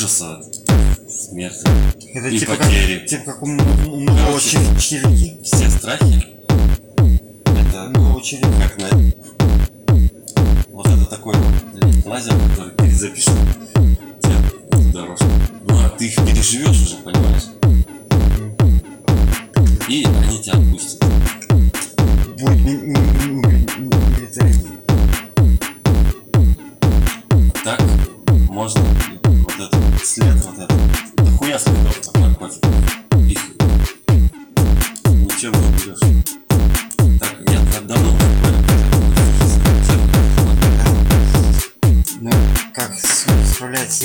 ужаса, смерти Это и типа потери. как, типа как у много Короче. черепки. Все страхи это Много черепки. как на вот это такой лазер, который перезапишет тебе дорожку. Ну а ты их переживешь уже, понимаешь? И они тебя отпустят. Будет. Так можно